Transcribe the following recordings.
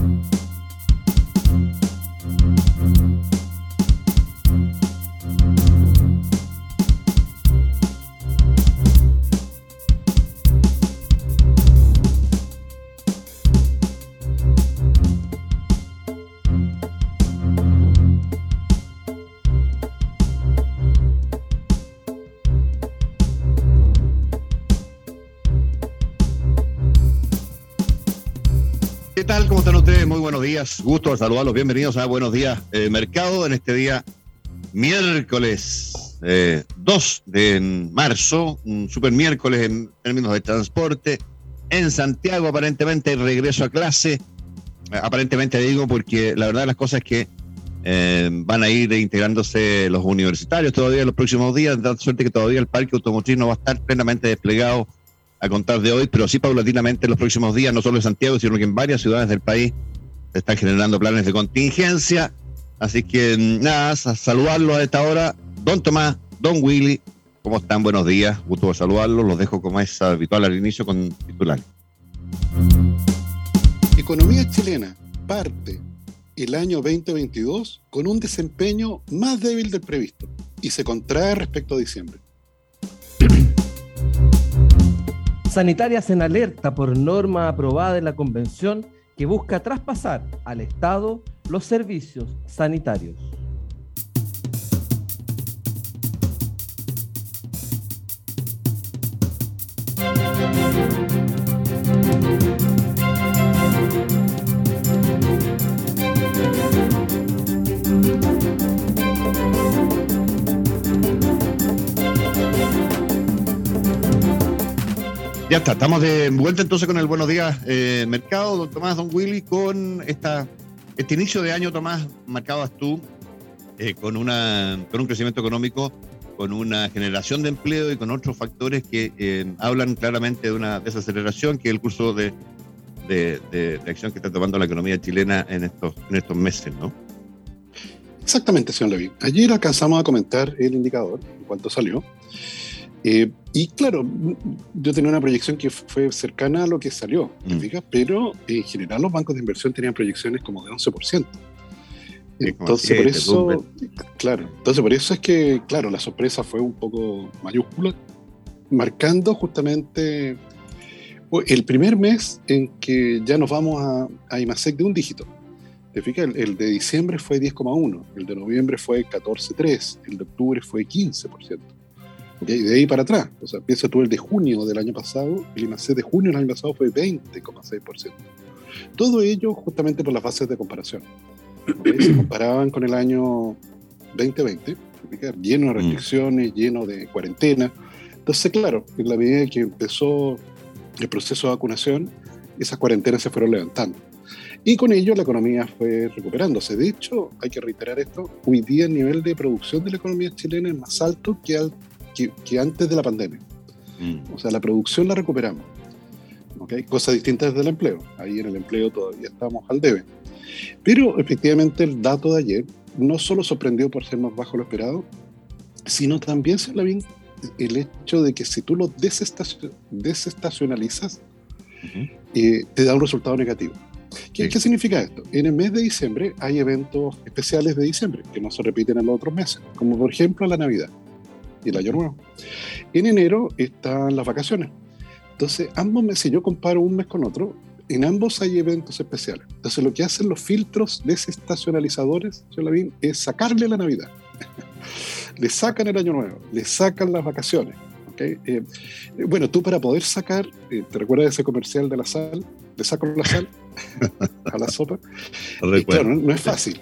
you gusto de saludarlos, bienvenidos a Buenos Días eh, Mercado en este día miércoles 2 eh, de marzo, un super miércoles en términos de transporte. En Santiago aparentemente regreso a clase, eh, aparentemente digo porque la verdad de las cosas es que van a ir integrándose los universitarios todavía en los próximos días, de suerte que todavía el parque automotriz no va a estar plenamente desplegado a contar de hoy, pero sí paulatinamente en los próximos días, no solo en Santiago, sino que en varias ciudades del país están generando planes de contingencia. Así que nada, saludarlos a esta hora. Don Tomás, Don Willy, ¿cómo están? Buenos días, gusto de saludarlos. Los dejo como es habitual al inicio con titulares. Economía chilena parte el año 2022 con un desempeño más débil del previsto y se contrae respecto a diciembre. Sanitarias en alerta por norma aprobada en la convención que busca traspasar al Estado los servicios sanitarios. Ya está, estamos de vuelta entonces con el Buenos Días eh, Mercado, don Tomás, don Willy, con esta, este inicio de año, Tomás, marcabas tú, eh, con, una, con un crecimiento económico, con una generación de empleo y con otros factores que eh, hablan claramente de una desaceleración, que es el curso de, de, acción que está tomando la economía chilena en estos, en estos meses, ¿no? Exactamente, señor Levy. Ayer alcanzamos a comentar el indicador en cuanto salió. Eh, y claro, yo tenía una proyección que fue cercana a lo que salió, mm. pero en general los bancos de inversión tenían proyecciones como de 11%. Entonces, por eso, claro, entonces por eso es que, claro, la sorpresa fue un poco mayúscula, marcando justamente el primer mes en que ya nos vamos a, a IMASEC de un dígito. ¿Te fijas? El, de diciembre fue 10,1, el de noviembre fue 14,3, el de octubre fue 15%. Y de ahí para atrás, o sea, piensa tú el de junio del año pasado, el IMAC de junio del año pasado fue 20,6%. Todo ello justamente por las bases de comparación. Se comparaban con el año 2020, lleno de mm. restricciones, lleno de cuarentena. Entonces, claro, en la medida que empezó el proceso de vacunación, esas cuarentenas se fueron levantando. Y con ello la economía fue recuperándose. De hecho, hay que reiterar esto, hoy día el nivel de producción de la economía chilena es más alto que al que, antes de la pandemia. Mm. O sea, la producción la recuperamos. ¿okay? Cosas distintas del empleo. Ahí en el empleo todavía estamos al debe. Pero efectivamente el dato de ayer no solo sorprendió por ser más bajo lo esperado, sino también se la bien el hecho de que si tú lo desestacionalizas, eh, te da un resultado negativo. ¿Qué, ¿Qué, significa esto? En el mes de diciembre hay eventos especiales de diciembre que no se repiten en los otros meses, como por ejemplo la Navidad y el año nuevo. En enero están las vacaciones. Entonces, ambos meses, si yo comparo un mes con otro, en ambos hay eventos especiales. Entonces, lo que hacen los filtros desestacionalizadores, Lavín, es sacarle la Navidad. le sacan el Año Nuevo, le sacan las vacaciones. Eh, bueno, tú para poder sacar, eh, ¿te recuerdas ese comercial de la sal? Le saco la sal a la sopa. claro, no, es fácil.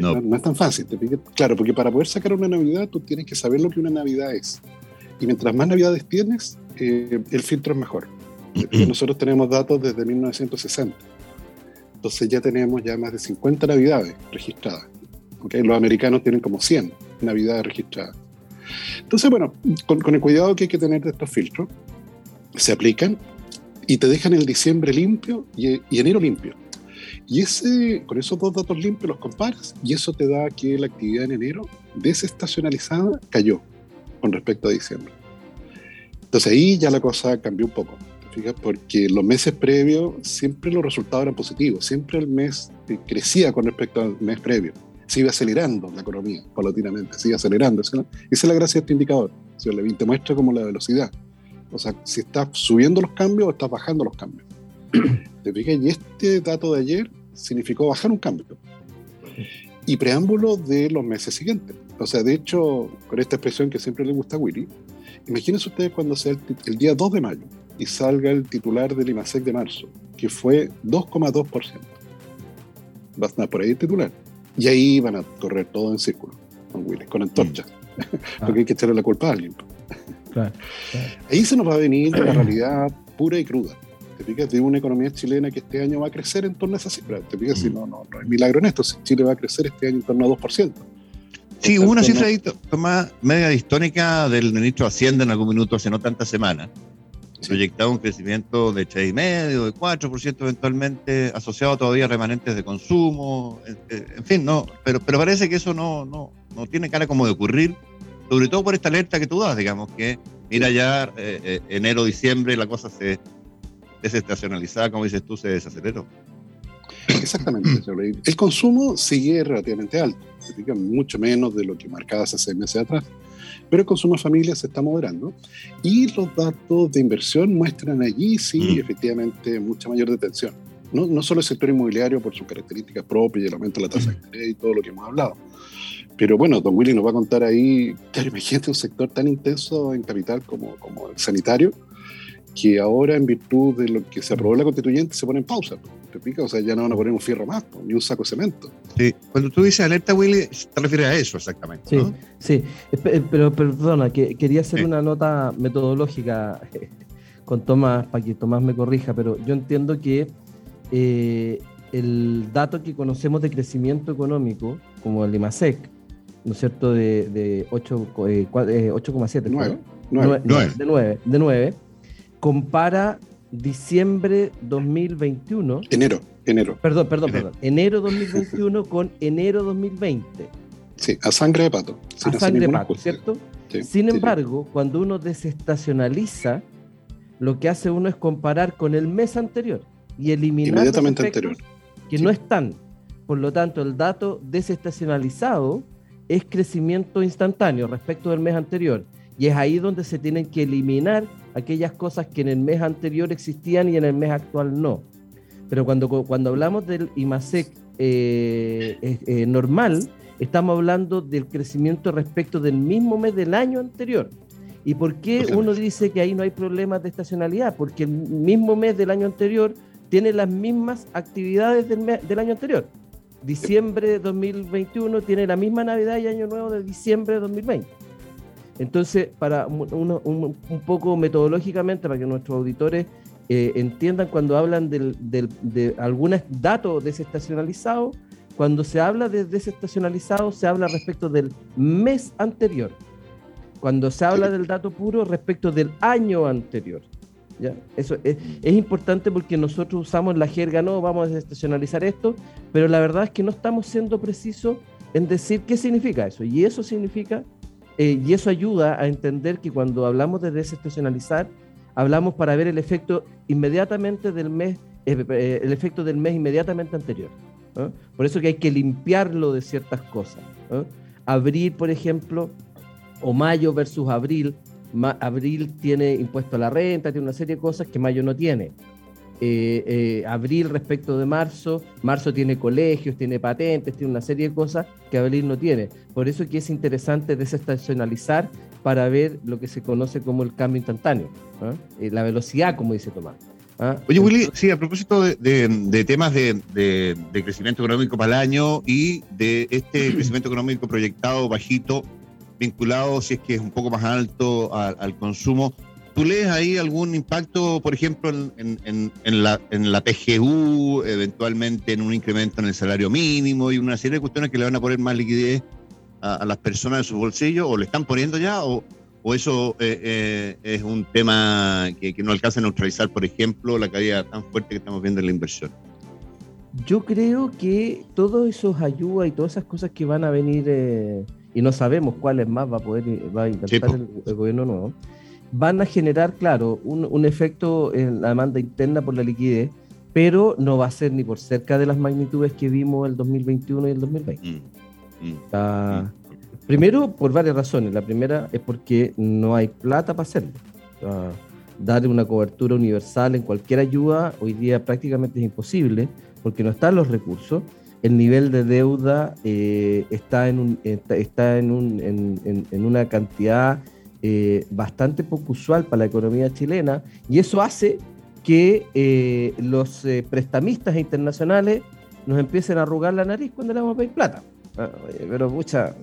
no. es tan fácil. claro, porque para poder sacar una Navidad, tú tienes que saber lo que una Navidad es. Y mientras más Navidades tienes, eh, el filtro es mejor. Nosotros tenemos datos desde 1960. Entonces ya tenemos ya más de 50 Navidades registradas. Los americanos tienen como 100 Navidades registradas. Entonces, bueno, con, el cuidado que hay que tener de estos filtros, se aplican y te dejan el diciembre limpio y, enero limpio. Y ese, con esos dos datos limpios los comparas y eso te da que la actividad en enero desestacionalizada cayó con respecto a diciembre. Entonces ahí ya la cosa cambió un poco, fijas? Porque los meses previos siempre los resultados eran positivos, siempre el mes crecía con respecto al mes previo se iba acelerando la economía paulatinamente, se iba acelerando. Esa es la gracia de este indicador. Si Levin te muestra como la velocidad. O sea, si estás subiendo los cambios o estás bajando los cambios. ¿Te fijas? Y este dato de ayer significó bajar un cambio. Y preámbulo de los meses siguientes. O sea, de hecho, con esta expresión que siempre le gusta a Willy, imagínense ustedes cuando sea el, el día 2 de mayo y salga el titular del IMASEC de marzo, que fue 2,2%. Va a estar por ahí el titular. Y ahí van a correr todo en círculo, con Willy, con antorchas, mm. porque hay que echarle la culpa a alguien. Ahí se nos va a venir la realidad pura y cruda. Te fijas de una economía chilena que este año va a crecer en torno a esa cifra. Te fijas si mm. no, no, no hay milagro en esto. Si Chile va a crecer este año en torno a 2%. Sí, hubo una cifra más media histórica del ministro de Hacienda en algún minuto hace no tantas semanas, proyectaba un crecimiento de 3,5, de 4% eventualmente, asociado todavía a remanentes de consumo, en, fin, no, pero, pero parece que eso no, no, no tiene cara como de ocurrir, sobre todo por esta alerta que tú das, digamos, que mira ya eh, eh, enero, diciembre, la cosa se desestacionalizada, como dices tú, se desaceleró. Exactamente, el consumo sigue relativamente alto, mucho menos de lo que marcaba hace seis meses atrás pero el consumo de familias se está moderando y los datos de inversión muestran allí, sí, mm. efectivamente, mucha mayor detención. No, no, solo el sector inmobiliario por sus características propias y el aumento de la tasa de interés y todo lo que hemos hablado. Pero bueno, Don Willy nos va a contar ahí, claro, imagínate un sector tan intenso en capital como, como el sanitario, que ahora en virtud de lo que se aprobó en la constituyente se pone en pausa. ¿Te pica? O sea, ya no van a poner un fierro más, ni un saco de cemento. Sí, cuando tú dices alerta, Willy, te refieres a eso exactamente. Sí, sí. Eh, pero perdona, que quería hacer una nota metodológica con Tomás, para que Tomás me corrija, pero yo entiendo que eh, el dato que conocemos de crecimiento económico, como el IMASEC, ¿no es cierto?, de, de 8,7, 9, 9, de 9, de 9 compara diciembre 2021. Enero, enero. Perdón, perdón, perdón. Enero 2021 con enero 2020. Sí, a sangre de pato. A sangre de pato, ¿cierto? Sin embargo, cuando uno desestacionaliza, lo que hace uno es comparar con el mes anterior y eliminar Inmediatamente anterior. que no están. Por lo tanto, el dato desestacionalizado es crecimiento instantáneo respecto del mes anterior. Y es ahí donde se tienen que eliminar aquellas cosas que en el mes anterior existían y en el mes actual no. Pero cuando, cuando hablamos del IMASEC eh, eh, normal, estamos hablando del crecimiento respecto del mismo mes del año anterior. ¿Y por qué uno dice que ahí no hay problemas de estacionalidad? Porque el mismo mes del año anterior tiene las mismas actividades del, del año anterior. Diciembre de 2021 tiene la misma Navidad y Año Nuevo de diciembre de 2020. Entonces, para un, poco metodológicamente, para que nuestros auditores eh, entiendan cuando hablan de algunos datos desestacionalizados, cuando se habla de desestacionalizado, se habla respecto del mes anterior. Cuando se habla del dato puro, respecto del año anterior. ¿Ya? Eso es, es, importante porque nosotros usamos la jerga, no, vamos a desestacionalizar esto, pero la verdad es que no estamos siendo precisos en decir qué significa eso. Y eso significa eh, y eso ayuda a entender que cuando hablamos de desestacionalizar, hablamos para ver el efecto inmediatamente del mes, eh, eh, el efecto del mes inmediatamente anterior. Por eso que hay que limpiarlo de ciertas cosas. Abril, por ejemplo, o mayo versus abril, abril tiene impuesto a la renta, tiene una serie de cosas que mayo no tiene. Eh, eh, abril respecto de marzo, marzo tiene colegios, tiene patentes, tiene una serie de cosas que abril no tiene. Por eso que es interesante desestacionalizar para ver lo que se conoce como el cambio instantáneo, ¿ah? eh, la velocidad, como dice Tomás. ¿ah? Oye, Willy, sí, a propósito de, temas de, de, crecimiento económico para el año y de este crecimiento económico proyectado bajito, vinculado, si es que es un poco más alto, al consumo, ¿Tú lees ahí algún impacto, por ejemplo, en, la, en PGU, eventualmente en un incremento en el salario mínimo y una serie de cuestiones que le van a poner más liquidez a, las personas en sus bolsillos o le están poniendo ya o, eso eh, eh, es un tema que, no alcanza a neutralizar, por ejemplo, la caída tan fuerte que estamos viendo en la inversión? Yo creo que todos esos ayudas y todas esas cosas que van a venir, eh, y no sabemos cuáles más va a poder va a intentar el, gobierno nuevo, van a generar, claro, un, efecto en la demanda interna por la liquidez, pero no va a ser ni por cerca de las magnitudes que vimos el 2021 y el 2020. Mm, mm, mm. Primero, por varias razones. La primera es porque no hay plata para hacerlo. dar una cobertura universal en cualquier ayuda hoy día prácticamente es imposible porque no están los recursos. El nivel de deuda eh, está, en, un, está, en, un, en, en una cantidad eh, bastante poco usual para la economía chilena y eso hace que eh, los eh, prestamistas internacionales nos empiecen a arrugar la nariz cuando le vamos a pedir plata. Ah, pero mucha,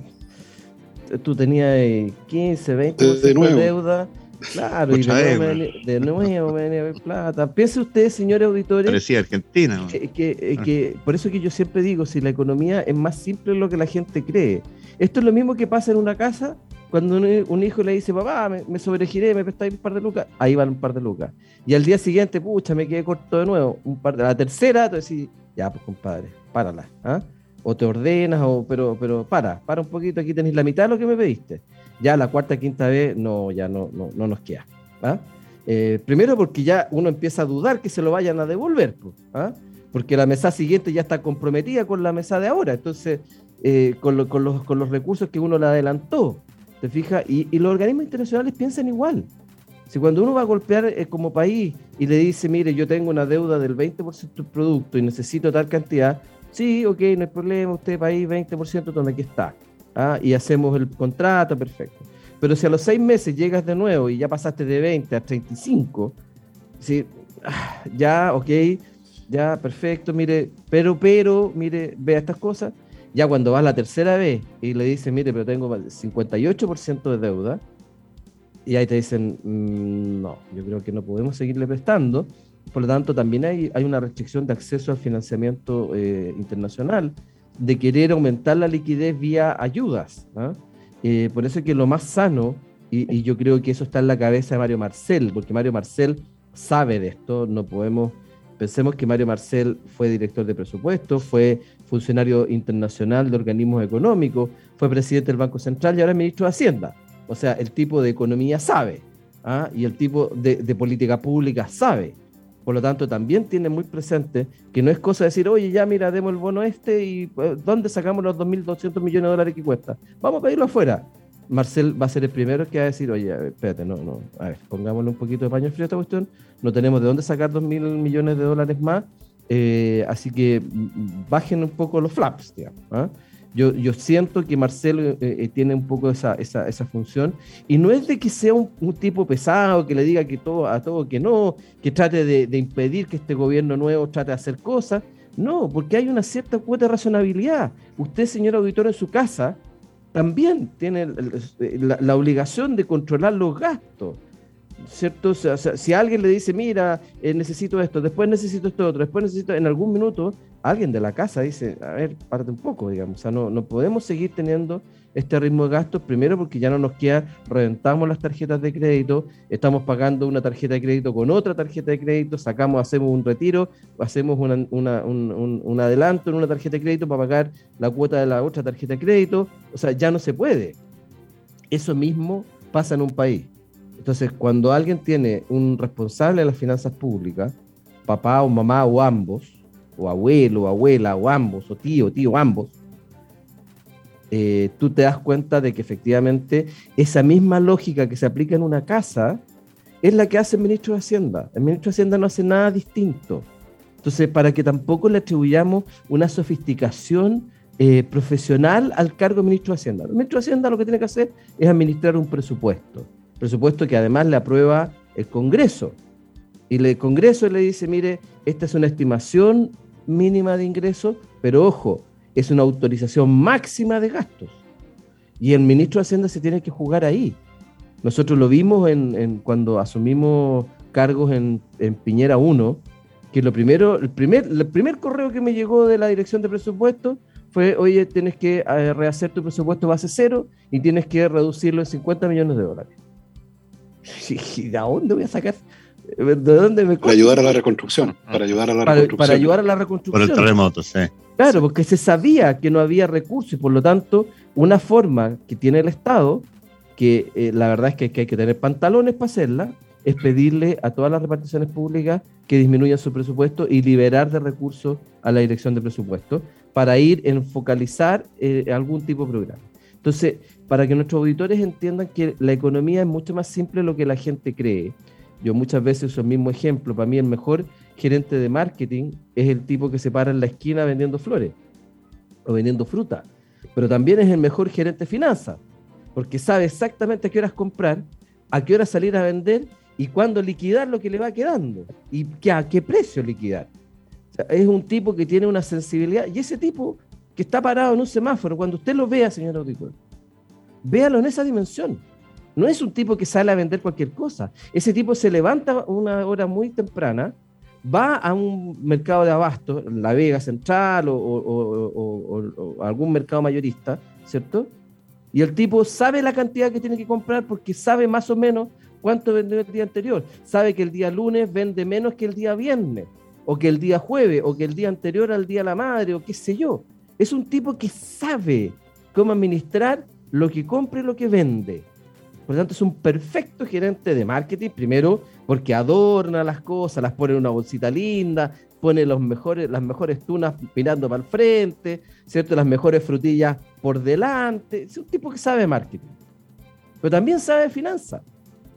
tú tenías 15, 20 de, de deuda. Claro, y de nuevo, me venía a pedir plata. Piense usted, señores auditores. Parecía Argentina. Que, que, por eso que yo siempre digo, si la economía es más simple de lo que la gente cree. Esto es lo mismo que pasa en una casa cuando un, hijo le dice, papá, me, sobregiré, me prestáis un par de lucas, ahí van un par de lucas. Y al día siguiente, pucha, me quedé corto de nuevo, un par de, la tercera, tú decís, ya, pues compadre, párala, ¿ah? O te ordenas, o, pero, pero para, para un poquito, aquí tenéis la mitad de lo que me pediste. Ya la cuarta, quinta vez, no, ya no, no, no nos queda. ¿ah? Eh, primero porque ya uno empieza a dudar que se lo vayan a devolver, ¿ah? porque la mesa siguiente ya está comprometida con la mesa de ahora, entonces, eh, con, con, los, con los recursos que uno le adelantó. ¿Te fijas? Y, los organismos internacionales piensan igual. Si cuando uno va a golpear eh, como país y le dice, mire, yo tengo una deuda del 20% del producto y necesito tal cantidad, sí, ok, no hay problema, usted país 20%, donde aquí está. ¿Ah? Y hacemos el contrato, perfecto. Pero si a los seis meses llegas de nuevo y ya pasaste de 20 a 35, ¿sí? Ah, ya, ok, ya, perfecto, mire, pero, pero, mire, vea estas cosas, ya cuando vas la tercera vez y le dices, mire, pero tengo 58% de deuda, y ahí te dicen, mm, no, yo creo que no podemos seguirle prestando. Por lo tanto, también hay, hay una restricción de acceso al financiamiento eh, internacional, de querer aumentar la liquidez vía ayudas. ¿ah? Eh, por eso es que lo más sano, y, yo creo que eso está en la cabeza de Mario Marcel, porque Mario Marcel sabe de esto, no podemos Pensemos que Mario Marcel fue director de presupuesto, fue funcionario internacional de organismos económicos, fue presidente del Banco Central y ahora es ministro de Hacienda. O sea, el tipo de economía sabe ¿ah? y el tipo de, política pública sabe. Por lo tanto, también tiene muy presente que no es cosa de decir, oye, ya mira, demos el bono este y pues, ¿dónde sacamos los 2.200 millones de dólares que cuesta? Vamos a pedirlo afuera. Marcel va a ser el primero que va a decir, oye, espérate, no, no, a ver, pongámosle un poquito de paño frío a esta cuestión, no tenemos de dónde sacar dos mil millones de dólares más, eh, así que mm, bajen un poco los flaps, digamos. ¿ah? Yo, yo, siento que Marcel eh, eh, tiene un poco esa, esa, esa, función, y no es de que sea un, tipo pesado, que le diga que todo, a todo que no, que trate de, de impedir que este gobierno nuevo trate de hacer cosas, no, porque hay una cierta cuota de razonabilidad. Usted, señor auditor, en su casa, también tiene la, obligación de controlar los gastos. ¿Cierto? si alguien le dice, mira, eh, necesito esto, después necesito esto otro, después necesito, en algún minuto, alguien de la casa dice, a ver, párate un poco, digamos. O sea, no, no podemos seguir teniendo este ritmo de gastos, primero porque ya no nos queda, reventamos las tarjetas de crédito, estamos pagando una tarjeta de crédito con otra tarjeta de crédito, sacamos, hacemos un retiro, hacemos un, un, adelanto en una tarjeta de crédito para pagar la cuota de la otra tarjeta de crédito, o sea, ya no se puede. Eso mismo pasa en un país. Entonces, cuando alguien tiene un responsable de las finanzas públicas, papá o mamá o ambos, o abuelo o abuela o ambos, o tío, tío, ambos, eh, tú te das cuenta de que efectivamente esa misma lógica que se aplica en una casa es la que hace el ministro de Hacienda. El ministro de Hacienda no hace nada distinto. Entonces, para que tampoco le atribuyamos una sofisticación eh, profesional al cargo de ministro de Hacienda. El ministro de Hacienda lo que tiene que hacer es administrar un presupuesto. Presupuesto que además le aprueba el Congreso. Y el Congreso le dice, mire, esta es una estimación mínima de ingresos, pero ojo, es una autorización máxima de gastos. Y el ministro de Hacienda se tiene que jugar ahí. Nosotros lo vimos en, cuando asumimos cargos en, Piñera 1, que lo primero, el primer, el primer correo que me llegó de la dirección de presupuesto fue, oye, tienes que eh, rehacer tu presupuesto base cero y tienes que reducirlo en 50 millones de dólares. ¿Y de dónde voy a sacar? ¿De dónde me Para ayudar a la reconstrucción. Para ayudar a la reconstrucción. Para ayudar a la reconstrucción. Por el terremoto, sí. Claro, porque se sabía que no había recursos y por lo tanto una forma que tiene el Estado, que eh, la verdad es que, hay que tener pantalones para hacerla, es pedirle a todas las reparticiones públicas que disminuyan su presupuesto y liberar de recursos a la dirección de presupuesto para ir en focalizar eh, algún tipo de programa. Entonces, para que nuestros auditores entiendan que la economía es mucho más simple de lo que la gente cree. Yo muchas veces uso el mismo ejemplo. Para mí el mejor gerente de marketing es el tipo que se para en la esquina vendiendo flores o vendiendo fruta. Pero también es el mejor gerente de finanzas, porque sabe exactamente a qué horas comprar, a qué horas salir a vender y cuándo liquidar lo que le va quedando y a qué precio liquidar. es un tipo que tiene una sensibilidad y ese tipo que está parado en un semáforo, cuando usted lo vea, señor auditor, véalo en esa dimensión. No es un tipo que sale a vender cualquier cosa. Ese tipo se levanta una hora muy temprana, va a un mercado de abasto, La Vega Central o, algún mercado mayorista, ¿cierto? Y el tipo sabe la cantidad que tiene que comprar porque sabe más o menos cuánto vendió el día anterior. Sabe que el día lunes vende menos que el día viernes, o que el día jueves, o que el día anterior al día de la madre, o qué sé yo. Es un tipo que sabe cómo administrar lo que compra y lo que vende. Por lo tanto, es un perfecto gerente de marketing, primero porque adorna las cosas, las pone en una bolsita linda, pone los mejores, las mejores tunas mirando para el frente, ¿cierto? Las mejores frutillas por delante. Es un tipo que sabe marketing. Pero también sabe finanzas,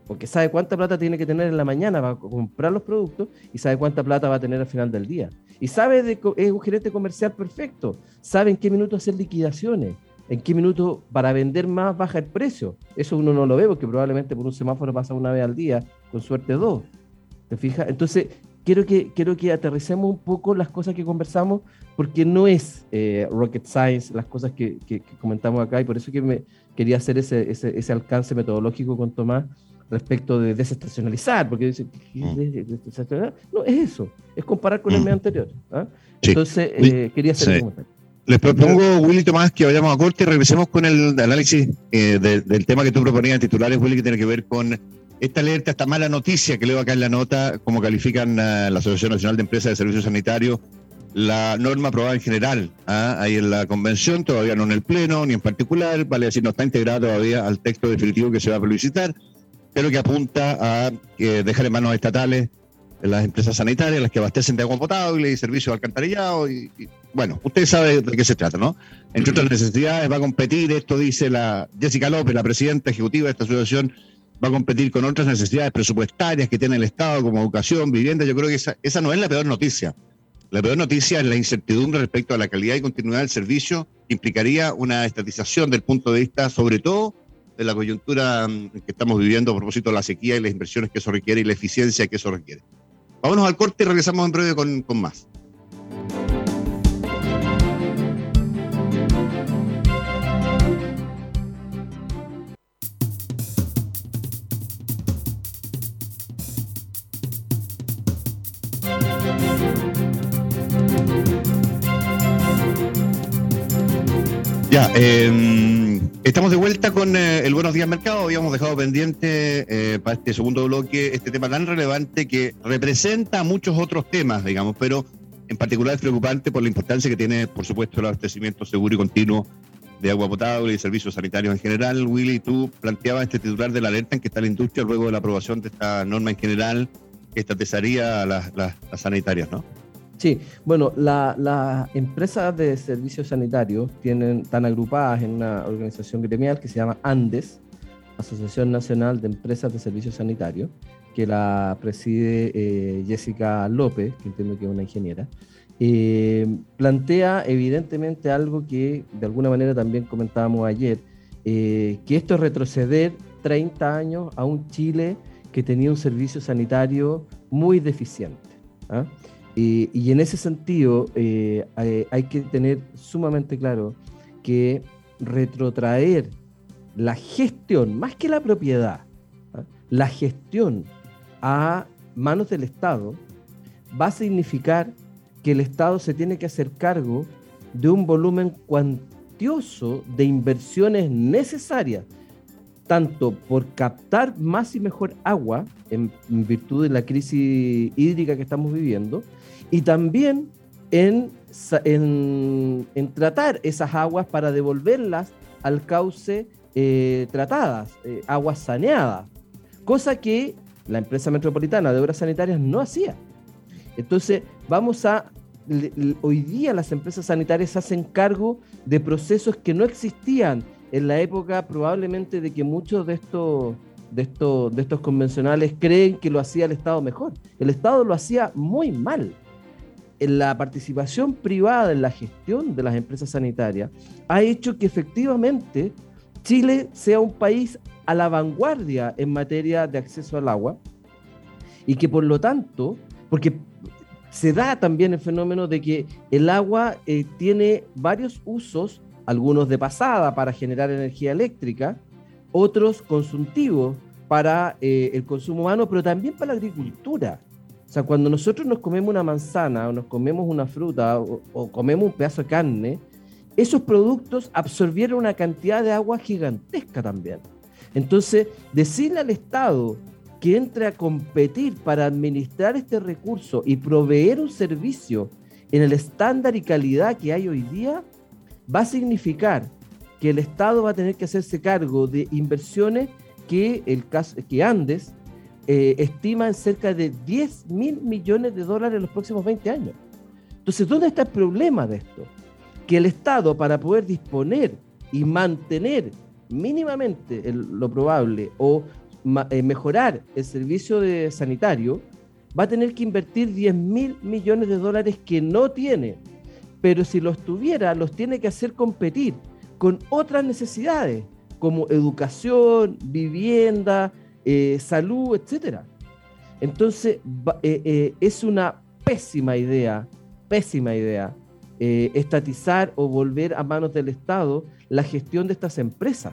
porque sabe cuánta plata tiene que tener en la mañana para comprar los productos y sabe cuánta plata va a tener al final del día. Y sabe, es un gerente comercial perfecto, sabe en qué minuto hacer liquidaciones en qué minuto para vender más baja el precio. Eso uno no lo ve porque probablemente por un semáforo pasa una vez al día, con suerte dos. ¿Te fijas? Entonces, quiero que, quiero que aterricemos un poco las cosas que conversamos, porque no es eh, rocket science las cosas que, comentamos acá, y por eso que me quería hacer ese, ese, alcance metodológico con Tomás respecto de desestacionalizar, porque dice, mm. no, es eso, es comparar con el mm. mes anterior. ¿ah? Entonces, eh, quería hacer un comentario. Les propongo, Willy Tomás, que vayamos a corte y regresemos con el análisis eh, del tema que tú proponías en titulares, Willy, que tiene que ver con esta alerta, esta mala noticia que leo acá en la nota, como califican la Asociación Nacional de Empresas de Servicios Sanitarios, la norma aprobada en general, ¿ah? ahí en la convención, todavía no en el pleno, ni en particular, vale decir, no está integrada todavía al texto definitivo que se va a publicitar, pero que apunta a dejar en manos estatales las empresas sanitarias, las que abastecen de agua potable y servicios de alcantarillado. Y, bueno, usted sabe de qué se trata, ¿no? Entre otras necesidades, va a competir, esto dice la Jessica López, la presidenta ejecutiva de esta asociación, va a competir con otras necesidades presupuestarias que tiene el Estado, como educación, vivienda. Yo creo que esa, esa no es la peor noticia. La peor noticia es la incertidumbre respecto a la calidad y continuidad del servicio, que implicaría una estatización del punto de vista, sobre todo, de la coyuntura mm, que estamos viviendo a propósito de la sequía y las inversiones que eso requiere y la eficiencia que eso requiere. Vámonos al corte y regresamos en breve con, con más. Ya, eh, estamos de vuelta con eh, el Buenos Días Mercado. Habíamos dejado pendiente eh, para este segundo bloque este tema tan relevante que representa muchos otros temas, digamos, pero en particular es preocupante por la importancia que tiene, por supuesto, el abastecimiento seguro y continuo de agua potable y servicios sanitarios en general. Willy, tú planteabas este titular de la alerta en que está la industria luego de la aprobación de esta norma en general que estatizaría a las, las sanitarias, ¿no? Sí, bueno, las empresas de servicios sanitarios tienen, están agrupadas en una organización gremial que se llama ANDES, Asociación Nacional de Empresas de Servicios Sanitarios, que la preside eh, Jessica López, que entiendo que es una ingeniera. Eh, plantea evidentemente algo que de alguna manera también comentábamos ayer, eh, que esto es retroceder 30 años a un Chile que tenía un servicio sanitario muy deficiente. ¿Ah? y en ese sentido eh, hay, que tener sumamente claro que retrotraer la gestión, más que la propiedad, ¿ah? la gestión a manos del Estado va a significar que el Estado se tiene que hacer cargo de un volumen cuantioso de inversiones necesarias, tanto por captar más y mejor agua en, virtud de la crisis hídrica que estamos viviendo, y también en, en, tratar esas aguas para devolverlas al cauce eh, tratadas, eh, aguas saneadas, cosa que la empresa metropolitana de obras sanitarias no hacía. Entonces, vamos a, hoy día las empresas sanitarias hacen cargo de procesos que no existían en la época probablemente de que muchos de estos de estos, de estos convencionales creen que lo hacía el Estado mejor. El Estado lo hacía muy mal la participación privada en la gestión de las empresas sanitarias ha hecho que efectivamente Chile sea un país a la vanguardia en materia de acceso al agua y que por lo tanto, porque se da también el fenómeno de que el agua eh, tiene varios usos, algunos de pasada para generar energía eléctrica, otros consumtivos para eh, el consumo humano, pero también para la agricultura. O sea, cuando nosotros nos comemos una manzana o nos comemos una fruta o, comemos un pedazo de carne, esos productos absorbieron una cantidad de agua gigantesca también. Entonces, decirle al Estado que entre a competir para administrar este recurso y proveer un servicio en el estándar y calidad que hay hoy día, va a significar que el Estado va a tener que hacerse cargo de inversiones que, el caso, que Andes eh, estima en cerca de 10 mil millones de dólares en los próximos 20 años. Entonces, ¿dónde está el problema de esto? Que el Estado, para poder disponer y mantener mínimamente lo probable o eh, mejorar el servicio de sanitario, va a tener que invertir 10 mil millones de dólares que no tiene. Pero si los tuviera, los tiene que hacer competir con otras necesidades, como educación, vivienda, eh, salud, etcétera. Entonces, eh, eh, es una pésima idea, pésima idea, estatizar o volver a manos del Estado la gestión de estas empresas.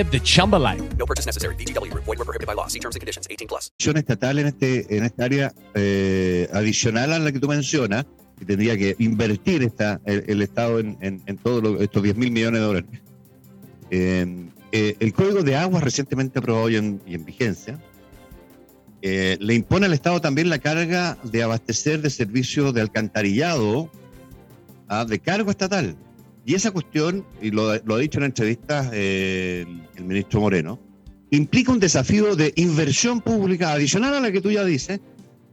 live the Chumba life. No purchase necessary. DTW, void, were prohibited by law. See terms and conditions 18 plus. estatal en, este, en esta área eh, adicional a la que tú mencionas, que tendría que invertir esta, el, el Estado en, en, en todos estos 10 mil millones de dólares eh, eh, el Código de Aguas recientemente aprobado y en, vigencia eh, le impone al Estado también la carga de abastecer de servicios de alcantarillado ¿ah? de cargo estatal. Y esa cuestión, y lo, ha dicho en entrevistas el ministro Moreno, implica un desafío de inversión pública adicional a la que tú ya dices,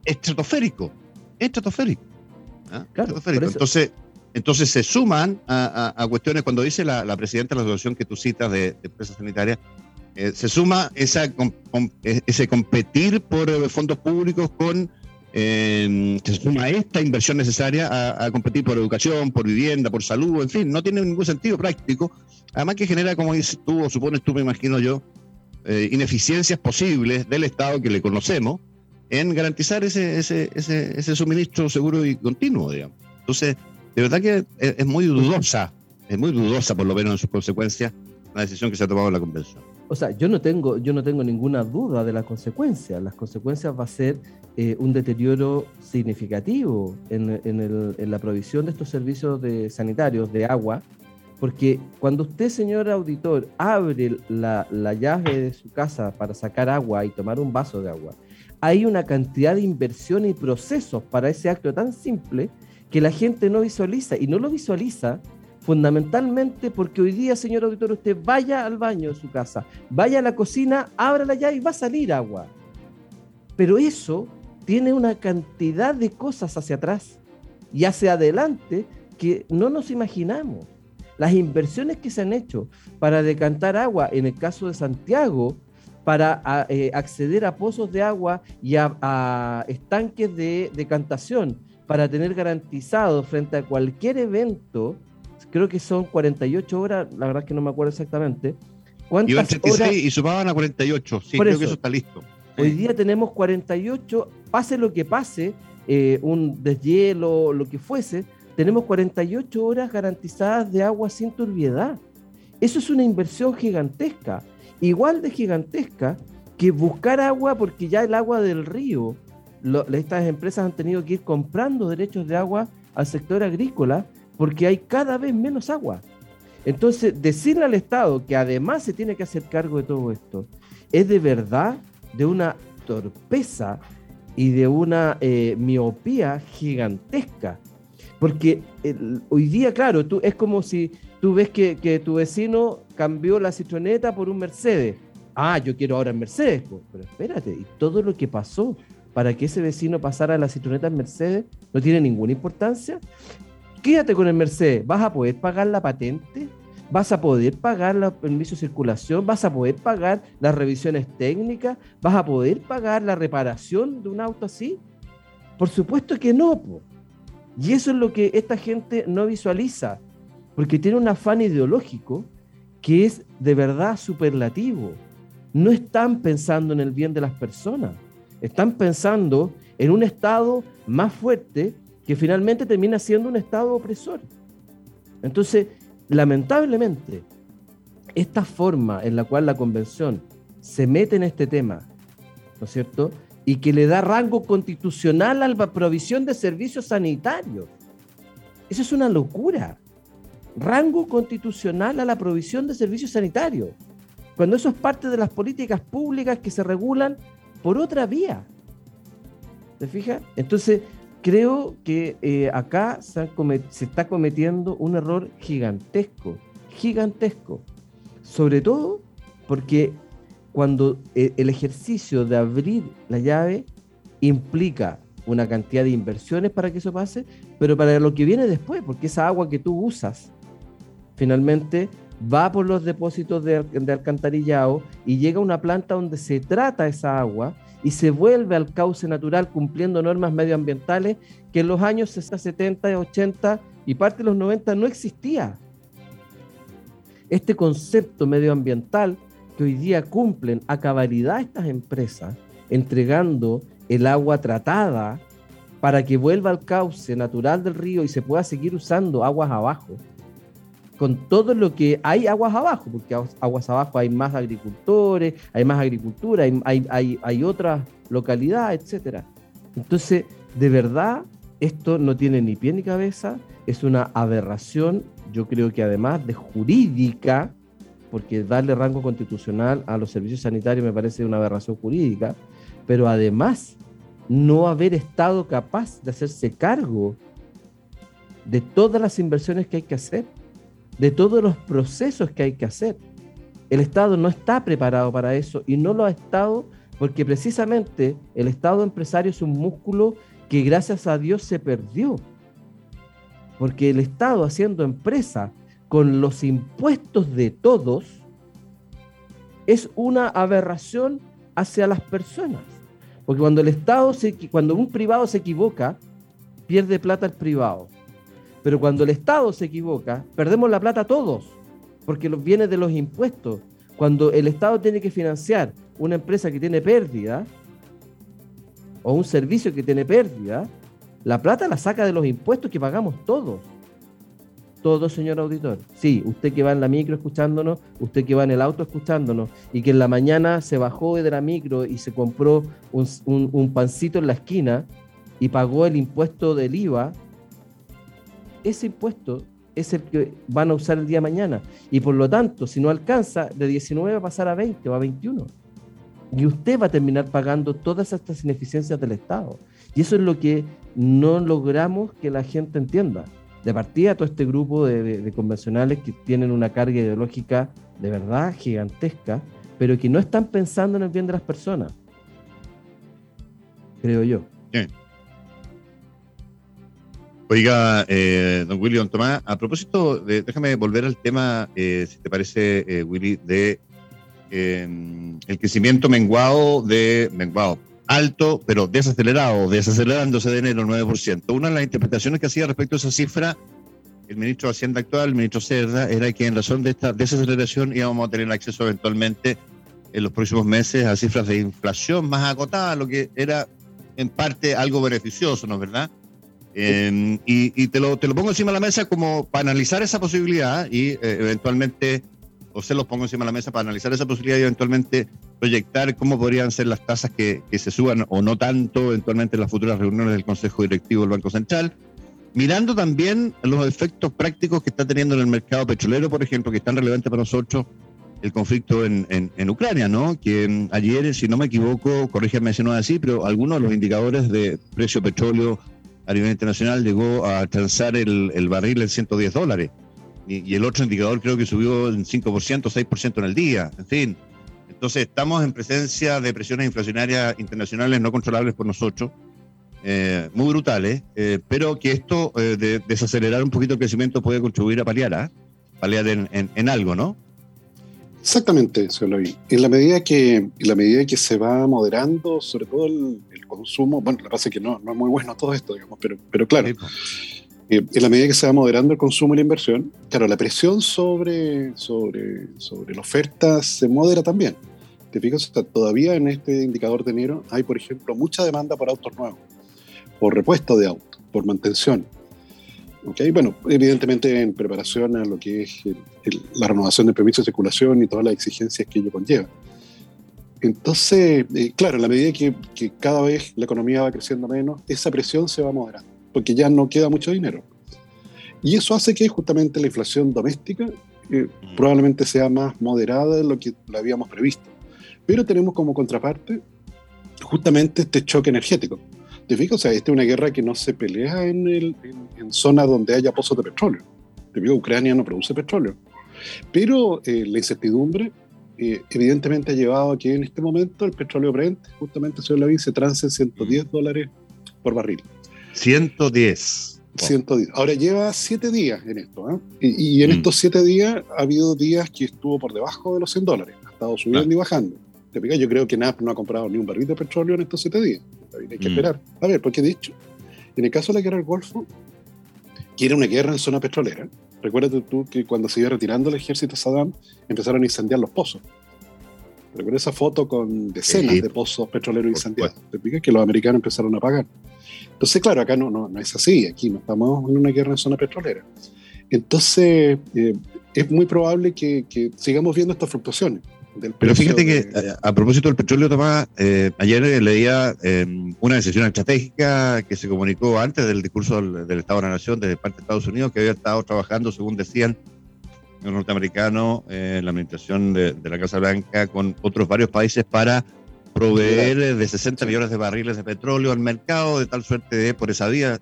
estratosférico. Estratosférico. ¿ah? estratosférico. Entonces, entonces se suman a, cuestiones, cuando dice la, presidenta de la asociación que tú citas de, empresas sanitarias, eh, se suma esa, e, ese competir por eh, fondos públicos con, eh, se suma esta inversión necesaria a, competir por educación, por vivienda, por salud, en fin, no tiene ningún sentido práctico. Además que genera, como dices tú, o supones tú, me imagino yo, ineficiencias posibles del Estado que le conocemos en garantizar ese, ese, ese, ese suministro seguro y continuo, digamos. Entonces, de verdad que es, muy dudosa, es muy dudosa por lo menos en sus consecuencias, la decisión que se ha tomado la convención. O sea, yo no tengo, yo no tengo ninguna duda de las consecuencias. Las consecuencias va a ser eh, un deterioro significativo en, en, la provisión de estos servicios de, sanitarios de agua, porque cuando usted, señor auditor, abre la, la llave de su casa para sacar agua y tomar un vaso de agua, hay una cantidad de inversión y procesos para ese acto tan simple que la gente no visualiza y no lo visualiza fundamentalmente porque hoy día, señor auditor, usted vaya al baño de su casa, vaya a la cocina, abra la y va a salir agua. Pero eso tiene una cantidad de cosas hacia atrás y hacia adelante que no nos imaginamos. Las inversiones que se han hecho para decantar agua, en el caso de Santiago, para eh, acceder a pozos de agua y a, estanques de decantación, para tener garantizado frente a cualquier evento creo que son 48 horas, la verdad es que no me acuerdo exactamente. ¿Cuántas 36 horas? y sumaban a 48, sí, creo que eso está listo. Hoy día tenemos 48, pase lo que pase, eh, un deshielo, lo que fuese, tenemos 48 horas garantizadas de agua sin turbiedad. Eso es una inversión gigantesca, igual de gigantesca que buscar agua porque ya el agua del río, estas empresas han tenido que ir comprando derechos de agua al sector agrícola porque hay cada vez menos agua. Entonces, decirle al Estado que además se tiene que hacer cargo de todo esto es de verdad de una torpeza y de una eh, miopía gigantesca. Porque hoy día, claro, tú, es como si tú ves que, tu vecino cambió la citroneta por un Mercedes. Ah, yo quiero ahora en Mercedes. pero espérate, y todo lo que pasó para que ese vecino pasara la citroneta en Mercedes no tiene ninguna importancia quédate con el Mercedes, vas a poder pagar la patente, vas a poder pagar el permiso de circulación, vas a poder pagar las revisiones técnicas, vas a poder pagar la reparación de un auto así. Por supuesto que no. Y eso es lo que esta gente no visualiza, porque tiene un afán ideológico que es de verdad superlativo. No están pensando en el bien de las personas, están pensando en un Estado más fuerte que finalmente termina siendo un Estado opresor. Entonces, lamentablemente, esta forma en la cual la convención se mete en este tema, ¿no es cierto? Y que le da rango constitucional a la provisión de servicios sanitarios. Eso es una locura. Rango constitucional a la provisión de servicios sanitarios. Cuando eso es parte de las políticas públicas que se regulan por otra vía. ¿Te fijas? Entonces, creo que eh, acá se, está cometiendo un error gigantesco, gigantesco. Sobre todo porque cuando eh, el ejercicio de abrir la llave implica una cantidad de inversiones para que eso pase, pero para lo que viene después, porque esa agua que tú usas finalmente va por los depósitos de, de alcantarillado y llega a una planta donde se trata esa agua y se vuelve al cauce natural cumpliendo normas medioambientales que en los años 60, 70, 80 y parte de los 90 no existía. Este concepto medioambiental que hoy día cumplen a cabalidad estas empresas, entregando el agua tratada para que vuelva al cauce natural del río y se pueda seguir usando aguas abajo, con todo lo que hay aguas abajo, porque aguas abajo hay más agricultores, hay más agricultura, hay, hay, hay, otras localidades, etc. Entonces, de verdad, esto no tiene ni pie ni cabeza, es una aberración, yo creo que además de jurídica, porque darle rango constitucional a los servicios sanitarios me parece una aberración jurídica, pero además no haber estado capaz de hacerse cargo de todas las inversiones que hay que hacer de todos los procesos que hay que hacer. El Estado no está preparado para eso y no lo ha estado porque precisamente el Estado empresario es un músculo que gracias a Dios se perdió. Porque el Estado haciendo empresa con los impuestos de todos es una aberración hacia las personas. Porque cuando el Estado se, cuando un privado se equivoca, pierde plata el privado. Pero cuando el Estado se equivoca, perdemos la plata todos, porque viene de los impuestos. Cuando el Estado tiene que financiar una empresa que tiene pérdida o un servicio que tiene pérdida, la plata la saca de los impuestos que pagamos todos. todo, señor auditor. Sí, usted que va en la micro escuchándonos, usted que va en el auto escuchándonos y que en la mañana se bajó de la micro y se compró un, un pancito en la esquina y pagó el impuesto del IVA, ese impuesto es el que van a usar el día de mañana. Y por lo tanto, si no alcanza, de 19 va a pasar a 20 o a 21. Y usted va a terminar pagando todas estas ineficiencias del Estado. Y eso es lo que no logramos que la gente entienda. De partida, todo este grupo de, convencionales que tienen una carga ideológica de verdad gigantesca, pero que no están pensando en el bien de las personas. Creo yo. Oiga, eh, don William Tomás, a propósito, de, déjame volver al tema, eh, si te parece, eh, Willy, de em, el crecimiento menguado de menguado alto, pero desacelerado, desacelerándose de enero 9%. Una de las interpretaciones que hacía respecto a esa cifra el ministro de Hacienda actual, el ministro Cerda, era que en razón de esta desaceleración íbamos a tener acceso eventualmente en los próximos meses a cifras de inflación más acotadas, lo que era en parte algo beneficioso, ¿no es verdad? Em, y, te, lo, te lo pongo encima de la mesa como para analizar esa posibilidad y eh, eventualmente, o se los pongo encima de la mesa para analizar esa posibilidad y eventualmente proyectar cómo podrían ser las tasas que, se suban o no tanto eventualmente en las futuras reuniones del Consejo Directivo del Banco Central. Mirando también los efectos prácticos que está teniendo en el mercado petrolero, por ejemplo, que es tan relevante para nosotros el conflicto en, en, Ucrania, ¿no? Que mm, ayer, si no me equivoco, corrígeme si no es así, pero algunos de los indicadores de precio petróleo a nivel internacional llegó a alcanzar el, el barril en 110 dólares. Y, el otro indicador creo que subió en 5%, 6% en el día. En fin. Entonces estamos en presencia de presiones inflacionarias internacionales no controlables por nosotros, eh, muy brutales, eh, pero que esto eh, de desacelerar un poquito el crecimiento puede contribuir a paliar, ¿ah? paliar en, en, algo, ¿no? Exactamente, señor Lavín. En la medida que, en la medida que se va moderando, sobre todo el, consumo, bueno, la pasa es que no, no es muy bueno todo esto, digamos, pero, pero claro, eh, en la medida que se va moderando el consumo y la inversión, claro, la presión sobre, sobre, sobre la oferta se modera también. ¿Te fijas? todavía en este indicador de enero hay, por ejemplo, mucha demanda por autos nuevos, por repuesto de autos, por mantención. ¿Okay? Bueno, evidentemente en preparación a lo que es la renovación del permiso de circulación y todas las exigencias que ello conlleva. Entonces, eh, claro, en la medida que, cada vez la economía va creciendo menos, esa presión se va moderando, porque ya no queda mucho dinero. Y eso hace que justamente la inflación doméstica eh, mm. probablemente sea más moderada de lo que lo habíamos previsto. Pero tenemos como contraparte justamente este choque energético. ¿Te fijas? O sea, esta es una guerra que no se pelea en, el, en, zonas donde haya pozos de petróleo. Te digo, Ucrania no produce petróleo. Pero eh, la incertidumbre eh, evidentemente ha llevado a que en este momento el petróleo Brent, justamente, señor Lavín, se trance en 110 mm. dólares por barril. 110. 110. Ahora lleva siete días en esto. ¿eh? Y, en mm. estos siete días ha habido días que estuvo por debajo de los 100 dólares. Ha estado subiendo y bajando. ¿Te Yo creo que NAP no ha comprado ni un barril de petróleo en estos siete días. Hay que mm. esperar. A ver, porque he dicho, en el caso de la guerra del Golfo, quiere una guerra en zona petrolera, Recuérdate tú que cuando se iba retirando el ejército Saddam, empezaron a incendiar los pozos. Recuerda esa foto con decenas de pozos petroleros incendiados. Te explica que los americanos empezaron a pagar. Entonces, claro, acá no, no, no es así. Aquí no estamos en una guerra en zona petrolera. Entonces, eh, es muy probable que, que sigamos viendo estas fluctuaciones. Pero fíjate que eh, a, propósito del petróleo, Tomás, eh, ayer leía em, una decisión estratégica que se comunicó antes del discurso del, Estado de la Nación desde parte de Estados Unidos, que había estado trabajando, según decían los norteamericanos, en la administración de, la Casa Blanca con otros varios países para proveer de 60 millones de barriles de petróleo al mercado, de tal suerte de, por esa vía,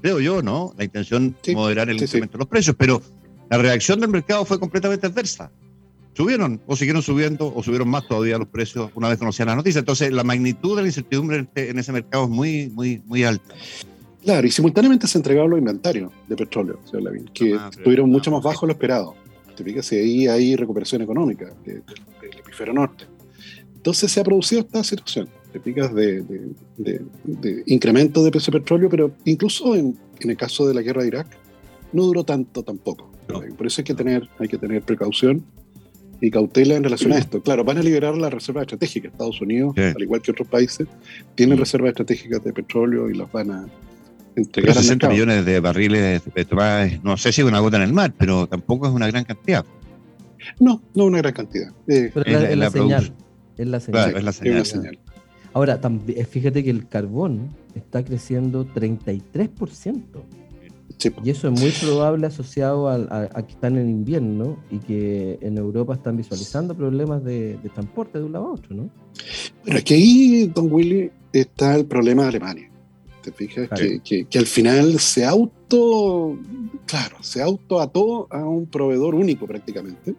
creo yo, ¿no? La intención de moderar el incremento de los precios, pero la reacción del mercado fue completamente adversa subieron o siguieron subiendo o subieron más todavía los precios una vez conocían las noticias. Entonces, la magnitud de la incertidumbre en este, ese mercado es muy, muy, muy alta. Claro, y simultáneamente se entregaron los inventarios de petróleo, señor Lavín, que ah, estuvieron mucho más bajos de lo esperado. Te fijas, y ahí hay recuperación económica del hemisferio norte. Entonces se ha producido esta situación, te fijas, de, de, incremento de precio de petróleo, pero incluso en, en, el caso de la guerra de Irak, no duró tanto tampoco. Por eso hay que tener, hay que tener precaución y cautela en relación a esto. Claro, van a liberar la reserva estratégica. Estados Unidos, al igual que otros países, tienen reservas estratégicas de petróleo y las van a, entregar 60 millones de barriles de no sé si es una gota en el mar, pero tampoco es una gran cantidad. No, no una gran cantidad. Eh, es, la, señal. Es la señal. Ahora, también, eh, fíjate que el carbón está creciendo 33%. Y eso es muy probable asociado a, que están en invierno y que en Europa están visualizando problemas de, transporte de un lado a otro, ¿no? Pero es que ahí, don Willy, está el problema de Alemania. ¿Te fijas? Que, al final se auto, claro, se auto ató a un proveedor único prácticamente.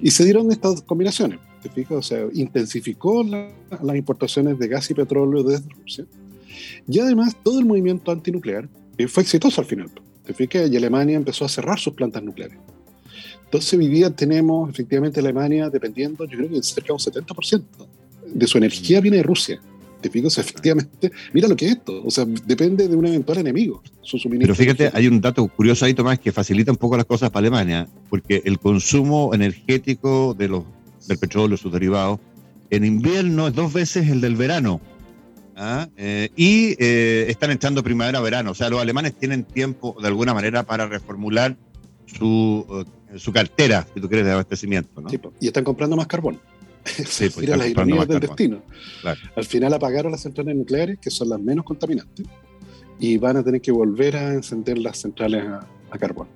Y se dieron estas combinaciones. ¿Te fijas? O sea, intensificó las importaciones de gas y petróleo desde Rusia. Y además, todo el movimiento antinuclear fue exitoso al final. ¿Te fijas? Y Alemania empezó a cerrar sus plantas nucleares. Entonces, hoy día tenemos efectivamente Alemania dependiendo, yo creo que cerca de un 70% de su energía viene de Rusia. ¿Te fijas? efectivamente, mira lo que es esto. O sea, depende de un eventual enemigo. Su Pero fíjate, hay un dato curioso ahí, Tomás, que facilita un poco las cosas para Alemania, porque el consumo energético de los, del petróleo, sus derivados, en invierno es dos veces el del verano. ¿Ah? Eh, y eh, están echando primavera-verano. O sea, los alemanes tienen tiempo, de alguna manera, para reformular su, eh, su cartera, si tú quieres, de abastecimiento. ¿no? y están comprando más carbón. Sí, pues, las ironías del destino. Al final apagaron las centrales nucleares, que son las menos contaminantes, y van a tener que volver a encender las centrales a, carbón.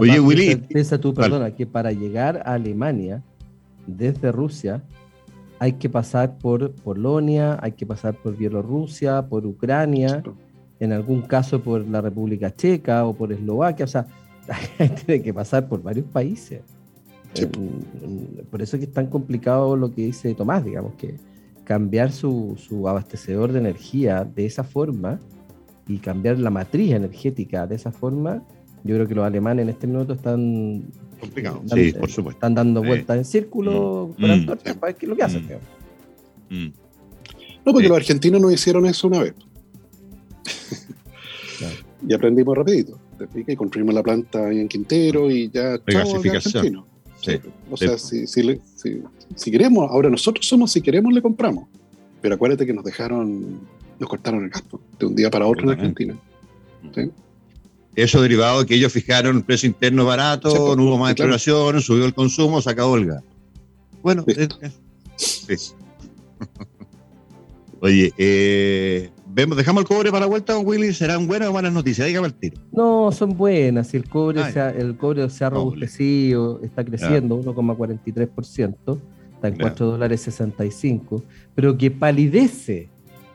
Oye, Willy. Piensa tú, perdona, que para llegar a Alemania, desde Rusia, hay que pasar por Polonia, hay que pasar por Bielorrusia, por Ucrania, en algún caso por la República Checa o por Eslovaquia, o sea, tiene que pasar por varios países. por eso es que es tan complicado lo que dice Tomás, digamos, que cambiar su, su, abastecedor de energía de esa forma y cambiar la matriz energética de esa forma, yo creo que los alemanes en este minuto están complicado. sí, por supuesto. Están dando vueltas en círculo mm. mm. para ver qué es lo que hacen. Mm. No, porque los argentinos no hicieron eso una vez. y aprendimos rapidito. Y construimos la planta ahí en Quintero y ya. Regasificación. Sí. O sea, si, si, si, queremos, ahora nosotros somos, si queremos, le compramos. Pero acuérdate que nos dejaron, nos cortaron el gasto de un día para otro en Argentina. ¿Sí? Eso derivado de que ellos fijaron el precio interno barato, pues, no hubo más exploración, subió el consumo, saca Olga. Bueno, Oye, eh, vemos, dejamos el cobre para la vuelta con Willy, ¿serán buenas o malas noticias? Dígame el tiro. No, son buenas. Si el cobre, se ha, el cobre se ha robustecido, está creciendo 1,43%, está en 4 dólares 65, pero que palidece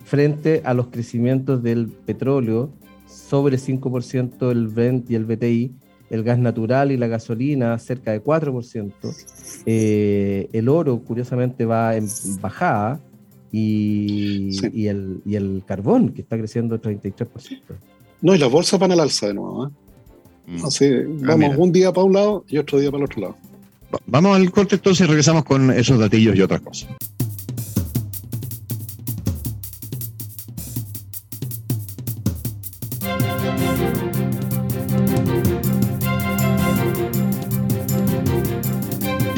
frente a los crecimientos del petróleo sobre 5% el Brent y el BTI, el gas natural y la gasolina cerca de 4%, eh, el oro curiosamente va en bajada y, y, el, y, el, carbón que está creciendo 33%. No, y las bolsas van al alza de nuevo. ¿eh? Mm. Así, ah, vamos un día para un lado y otro día para el otro lado. Vamos al corte entonces y regresamos con esos datillos y otras cosas.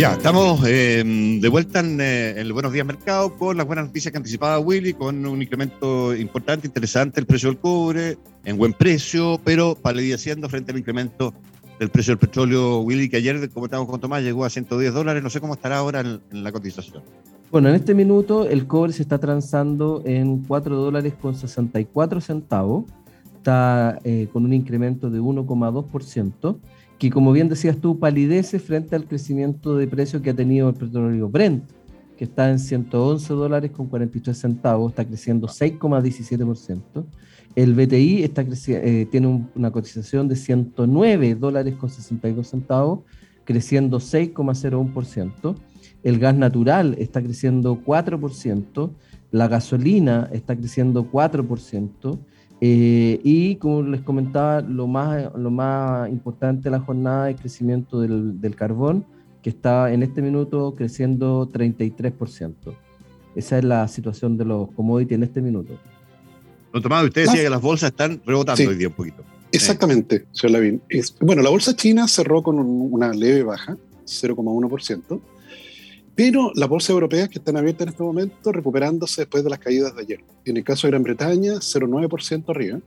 Ya, estamos eh, de vuelta en, eh, el Buenos Días Mercado con las buenas noticias que anticipaba Willy, con un incremento importante, interesante, el precio del cobre en buen precio, pero palideciendo frente al incremento del precio del petróleo, Willy, que ayer, como estábamos con Tomás, llegó a 110 dólares, no sé cómo estará ahora en, la cotización. Bueno, en este minuto el cobre se está transando en 4 dólares con 64 centavos, está eh, con un incremento de 1,2% que como bien decías tú, palidece frente al crecimiento de precio que ha tenido el petróleo Brent, que está en 111 dólares con 43 centavos, está creciendo 6,17%. El BTI está eh, tiene una cotización de 109 dólares con 62 centavos, creciendo 6,01%. El gas natural está creciendo 4%, la gasolina está creciendo 4%, eh, y como les comentaba, lo más, lo más importante de la jornada es el crecimiento del, del carbón, que está en este minuto creciendo 33%. Esa es la situación de los commodities en este minuto. Don Tomás, usted decía que las bolsas están rebotando hoy día un poquito. Exactamente, señor Lavín. bueno, la bolsa china cerró con una leve baja, 0,1%, pero las bolsas europeas que están abiertas en este momento recuperándose después de las caídas de ayer. En el caso de Gran Bretaña, 0,9% arriba,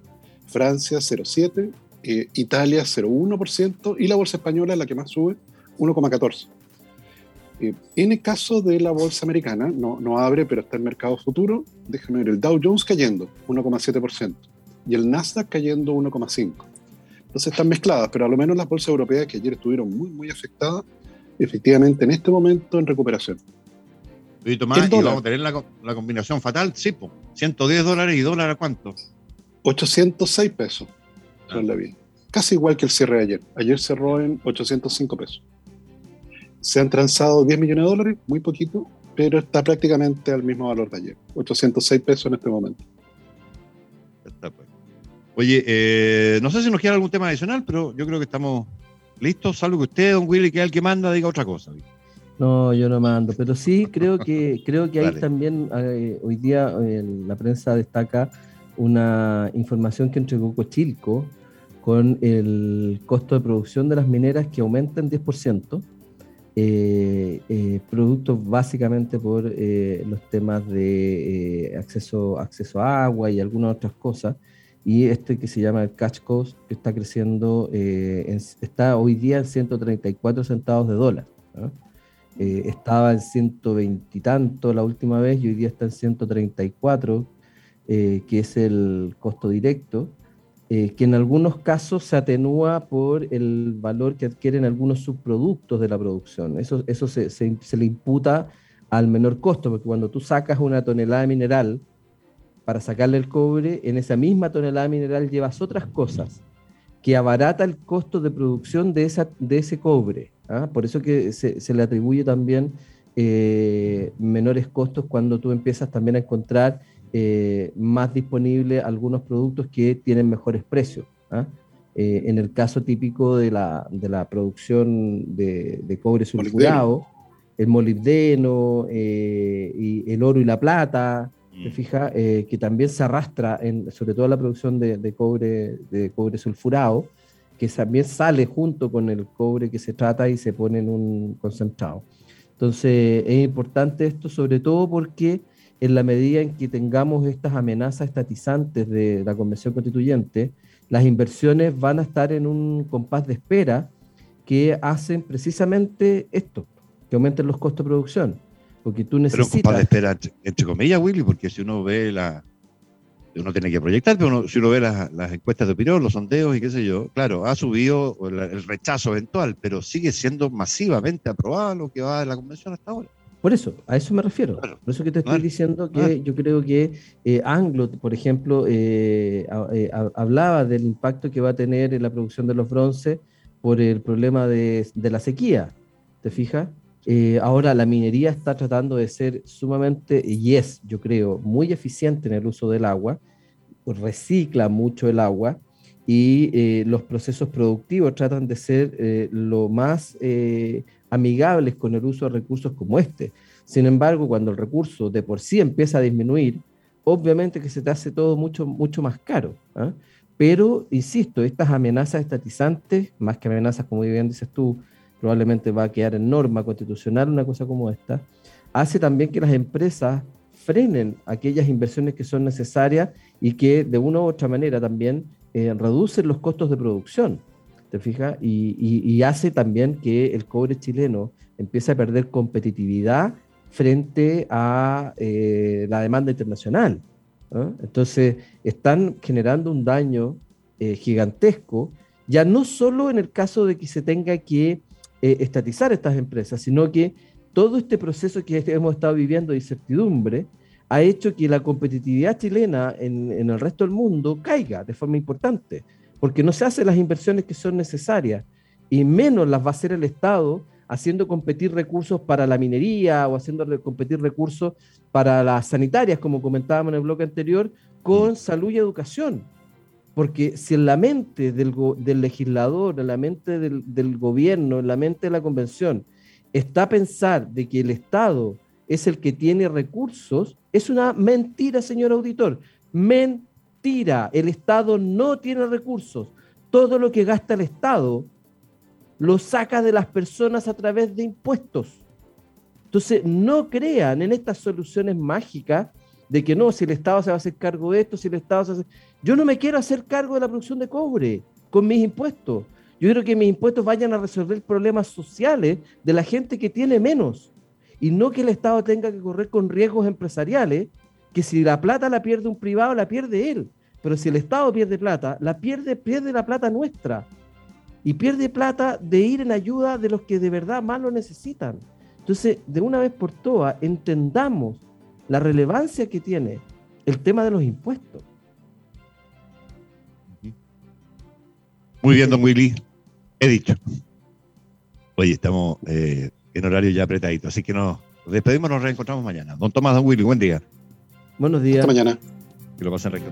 Francia 0,7%, eh, Italia 0,1% y la bolsa española, la que más sube, 1,14%. Eh, en el caso de la bolsa americana, no, no abre, pero está en mercado futuro, déjame ver, el Dow Jones cayendo 1,7% y el Nasdaq cayendo 1,5%. Entonces están mezcladas, pero a lo menos las bolsas europeas que ayer estuvieron muy, muy afectadas, efectivamente en este momento en recuperación. Y Tomás, ¿y vamos a tener la, la, combinación fatal, sí, pues, 110 dólares y dólar a cuánto? 806 pesos, ah. Casi igual que el cierre de ayer. Ayer cerró en 805 pesos. Se han transado 10 millones de dólares, muy poquito, pero está prácticamente al mismo valor de ayer. 806 pesos en este momento. Está pues. Oye, eh, no sé si nos queda algún tema adicional, pero yo creo que estamos listos, salvo que usted, don Willy, que es el que manda, diga otra cosa. No, yo no mando, pero sí creo que creo que hay también eh, hoy día la prensa destaca una información que entregó Cochilco con el costo de producción de las mineras que aumenta en 10%, eh, eh, producto básicamente por los temas de acceso, acceso a agua y algunas otras cosas y este que se llama el cash cost, que está creciendo, eh, está hoy día en 134 centavos de dólar. Eh, estaba en 120 y tanto la última vez y hoy día está en 134, eh, que es el costo directo, que en algunos casos se atenúa por el valor que adquieren algunos subproductos de la producción. Eso, eso se, se, se le imputa al menor costo, porque cuando tú sacas una tonelada mineral, para sacarle el cobre, en esa misma tonelada mineral llevas otras cosas que abarata el costo de producción de, esa, de ese cobre. ¿ah? Por eso que se, le atribuye también eh, menores costos cuando tú empiezas también a encontrar eh, más disponibles algunos productos que tienen mejores precios. ¿ah? Eh, en el caso típico de la, de la producción de, de cobre sulfurado, el molibdeno, y el oro y la plata, te mm. fijas, eh, que también se arrastra, en, sobre todo la producción de, cobre, de cobre sulfurado, que también sale junto con el cobre que se trata y se pone en un concentrado. Entonces es importante esto, sobre todo porque en la medida en que tengamos estas amenazas estatizantes de la Convención Constituyente, las inversiones van a estar en un compás de espera que hacen precisamente esto, que aumenten los costos de producción. Porque tú necesitas. Pero espera, entre comillas, Willy, porque si uno ve la. Uno tiene que proyectar, pero si uno ve las, encuestas de opinión, los sondeos y qué sé yo, claro, ha subido el, rechazo eventual, pero sigue siendo masivamente aprobado lo que va de la convención hasta ahora. Por eso, a eso me refiero. Por eso que te estoy diciendo que yo creo que eh, Anglo, por ejemplo, eh, eh, hablaba del impacto que va a tener en la producción de los bronces por el problema de, de la sequía. ¿Te fijas? Eh, ahora la minería está tratando de ser sumamente, y es, yo creo, muy eficiente en el uso del agua, recicla mucho el agua y eh, los procesos productivos tratan de ser eh, lo más amigables con el uso de recursos como este. Sin embargo, cuando el recurso de por sí empieza a disminuir, obviamente que se te hace todo mucho, mucho más caro. ¿ah? Pero, insisto, estas amenazas estatizantes, más que amenazas, como bien dices tú, probablemente va a quedar en norma constitucional una cosa como esta, hace también que las empresas frenen aquellas inversiones que son necesarias y que de una u otra manera también eh, reducen los costos de producción, ¿te fijas? Y, hace también que el cobre chileno empiece a perder competitividad frente a eh, la demanda internacional. Entonces, están generando un daño eh, gigantesco, ya no solo en el caso de que se tenga que eh, estatizar estas empresas, sino que todo este proceso que hemos estado viviendo de incertidumbre ha hecho que la competitividad chilena en, el resto del mundo caiga de forma importante, porque no se hacen las inversiones que son necesarias y menos las va a hacer el Estado haciendo competir recursos para la minería o haciendo competir recursos para las sanitarias, como comentábamos en el bloque anterior, con mm. salud y educación. Porque si en la mente del, legislador, en la mente del, gobierno, en la mente de la convención, está pensar de que el Estado es el que tiene recursos, es una mentira, señor auditor. Mentira. El Estado no tiene recursos. Todo lo que gasta el Estado lo saca de las personas a través de impuestos. Entonces, no crean en estas soluciones mágicas de que no, si el Estado se va a hacer cargo de esto, si el Estado se hace... Yo no me quiero hacer cargo de la producción de cobre con mis impuestos. Yo quiero que mis impuestos vayan a resolver problemas sociales de la gente que tiene menos y no que el Estado tenga que correr con riesgos empresariales, que si la plata la pierde un privado, la pierde él. Pero si el Estado pierde plata, la pierde, pierde la plata nuestra. Y pierde plata de ir en ayuda de los que de verdad más lo necesitan. Entonces, de una vez por todas, entendamos la relevancia que tiene el tema de los impuestos. Muy bien, don Willy. He dicho. Oye, estamos eh, en horario ya apretadito, así que nos despedimos, nos reencontramos mañana. Don Tomás, don Willy, buen día. Buenos días. Hasta mañana. Que lo pasen rico.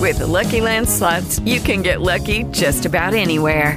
With the Lucky Land slots, you can get lucky just about anywhere.